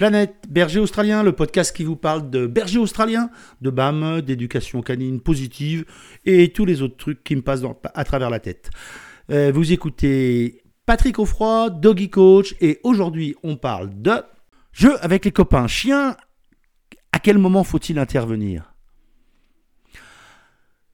Planète Berger Australien, le podcast qui vous parle de berger australien, de BAM, d'éducation canine positive et tous les autres trucs qui me passent à travers la tête. Euh, vous écoutez Patrick Offroy, Doggy Coach, et aujourd'hui on parle de jeu avec les copains. Chiens, à quel moment faut-il intervenir?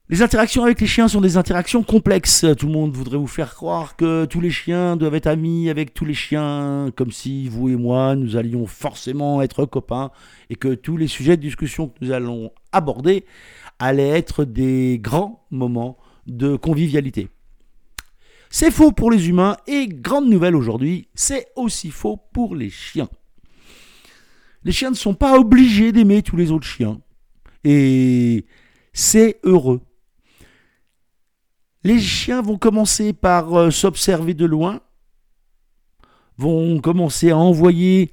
Les interactions avec les chiens sont des interactions complexes. Tout le monde voudrait vous faire croire que tous les chiens doivent être amis avec tous les chiens, comme si vous et moi, nous allions forcément être copains, et que tous les sujets de discussion que nous allons aborder allaient être des grands moments de convivialité. C'est faux pour les humains, et grande nouvelle aujourd'hui, c'est aussi faux pour les chiens. Les chiens ne sont pas obligés d'aimer tous les autres chiens. Et c'est heureux. Les chiens vont commencer par euh, s'observer de loin, vont commencer à envoyer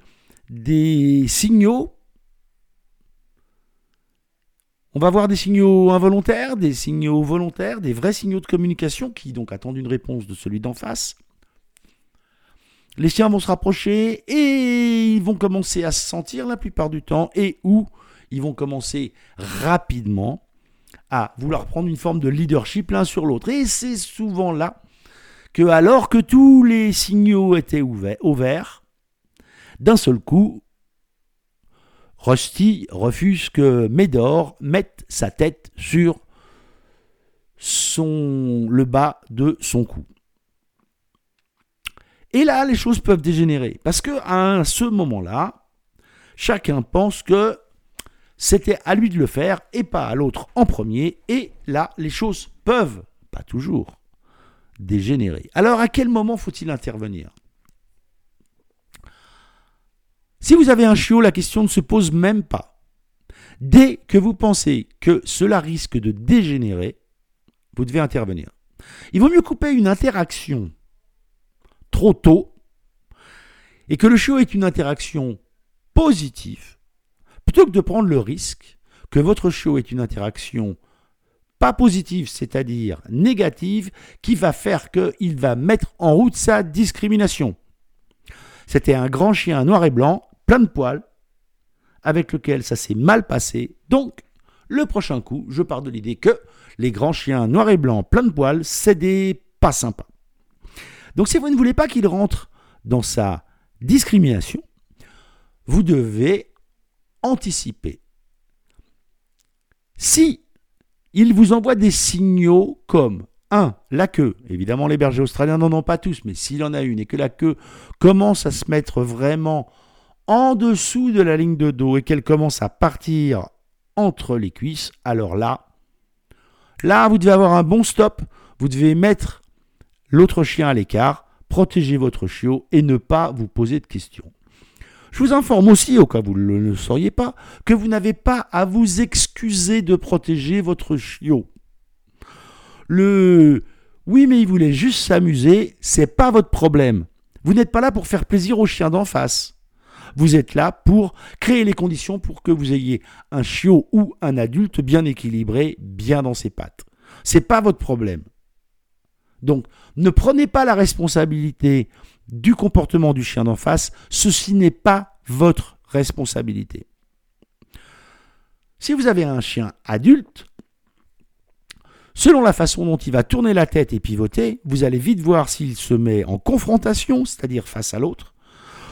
des signaux. On va voir des signaux involontaires, des signaux volontaires, des vrais signaux de communication qui donc attendent une réponse de celui d'en face. Les chiens vont se rapprocher et ils vont commencer à se sentir la plupart du temps et où ils vont commencer rapidement à vouloir prendre une forme de leadership l'un sur l'autre. Et c'est souvent là que, alors que tous les signaux étaient ouverts, d'un seul coup, Rusty refuse que Médor mette sa tête sur le bas de son cou. Et là, les choses peuvent dégénérer. Parce que à ce moment-là, chacun pense que c'était à lui de le faire et pas à l'autre en premier. Et là, les choses peuvent, pas toujours, dégénérer. Alors, à quel moment faut-il intervenir? Si vous avez un chiot, la question ne se pose même pas. Dès que vous pensez que cela risque de dégénérer, vous devez intervenir. Il vaut mieux couper une interaction trop tôt et que le chiot ait une interaction positive plutôt que de prendre le risque que votre chiot ait une interaction pas positive, c'est-à-dire négative, qui va faire qu'il va mettre en route sa discrimination. C'était un grand chien noir et blanc, plein de poils, avec lequel ça s'est mal passé. Donc, le prochain coup, je pars de l'idée que les grands chiens noirs et blancs, plein de poils, c'est des pas sympas. Donc, si vous ne voulez pas qu'il rentre dans sa discrimination, vous devez anticiper. Si il vous envoie des signaux comme 1. La queue. Évidemment, les bergers australiens n'en ont pas tous, mais s'il en a une et que la queue commence à se mettre vraiment en dessous de la ligne de dos et qu'elle commence à partir entre les cuisses, alors là, là, vous devez avoir un bon stop. Vous devez mettre l'autre chien à l'écart, protéger votre chiot et ne pas vous poser de questions. Je vous informe aussi, au cas où vous ne le sauriez pas, que vous n'avez pas à vous excuser de protéger votre chiot. Le oui, mais il voulait juste s'amuser, c'est pas votre problème. Vous n'êtes pas là pour faire plaisir au chien d'en face. Vous êtes là pour créer les conditions pour que vous ayez un chiot ou un adulte bien équilibré, bien dans ses pattes. C'est pas votre problème. Donc, ne prenez pas la responsabilité du comportement du chien d'en face, ceci n'est pas votre responsabilité. Si vous avez un chien adulte, selon la façon dont il va tourner la tête et pivoter, vous allez vite voir s'il se met en confrontation, c'est-à-dire face à l'autre,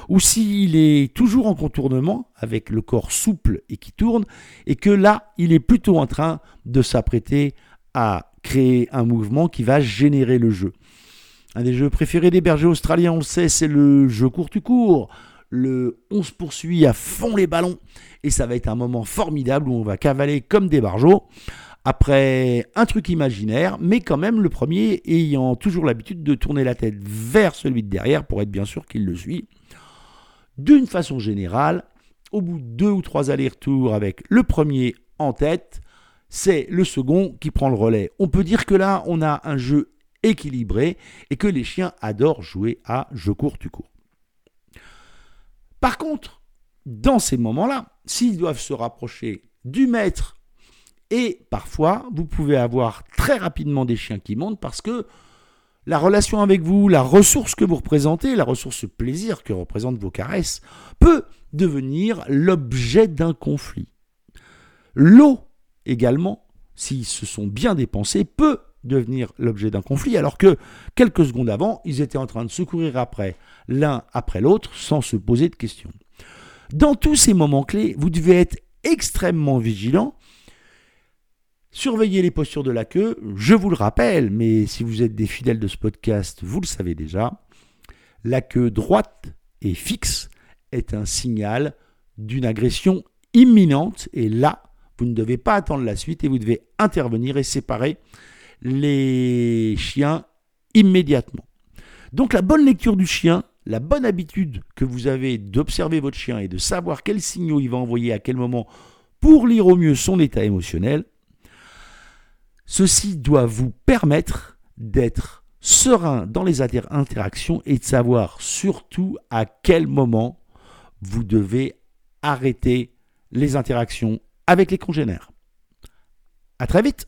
ou s'il est toujours en contournement, avec le corps souple et qui tourne, et que là, il est plutôt en train de s'apprêter à créer un mouvement qui va générer le jeu. Un des jeux préférés des bergers australiens, on le sait, c'est le jeu court tu cours. Le on se poursuit à fond les ballons et ça va être un moment formidable où on va cavaler comme des barjots après un truc imaginaire, mais quand même le premier ayant toujours l'habitude de tourner la tête vers celui de derrière pour être bien sûr qu'il le suit. D'une façon générale, au bout de deux ou trois allers-retours avec le premier en tête, c'est le second qui prend le relais. On peut dire que là, on a un jeu équilibré et que les chiens adorent jouer à je cours, tu cours. Par contre, dans ces moments-là, s'ils doivent se rapprocher du maître, et parfois vous pouvez avoir très rapidement des chiens qui montent parce que la relation avec vous, la ressource que vous représentez, la ressource plaisir que représentent vos caresses, peut devenir l'objet d'un conflit. L'eau également, s'ils se sont bien dépensés, peut devenir l'objet d'un conflit, alors que quelques secondes avant, ils étaient en train de se courir après l'un après l'autre sans se poser de questions. Dans tous ces moments clés, vous devez être extrêmement vigilant. Surveillez les postures de la queue. Je vous le rappelle, mais si vous êtes des fidèles de ce podcast, vous le savez déjà. La queue droite et fixe est un signal d'une agression imminente. Et là, vous ne devez pas attendre la suite et vous devez intervenir et séparer les chiens immédiatement. Donc la bonne lecture du chien, la bonne habitude que vous avez d'observer votre chien et de savoir quels signaux il va envoyer à quel moment pour lire au mieux son état émotionnel, ceci doit vous permettre d'être serein dans les interactions et de savoir surtout à quel moment vous devez arrêter les interactions avec les congénères. À très vite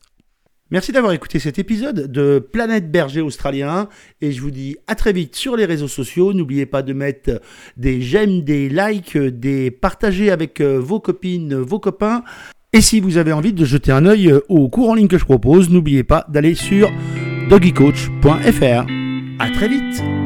Merci d'avoir écouté cet épisode de Planète Berger Australien et je vous dis à très vite sur les réseaux sociaux. N'oubliez pas de mettre des j'aime, des likes, des partager avec euh, vos copines, vos copains. Et si vous avez envie de jeter un œil au cours en ligne que je propose, n'oubliez pas d'aller sur doggycoach.fr. À très vite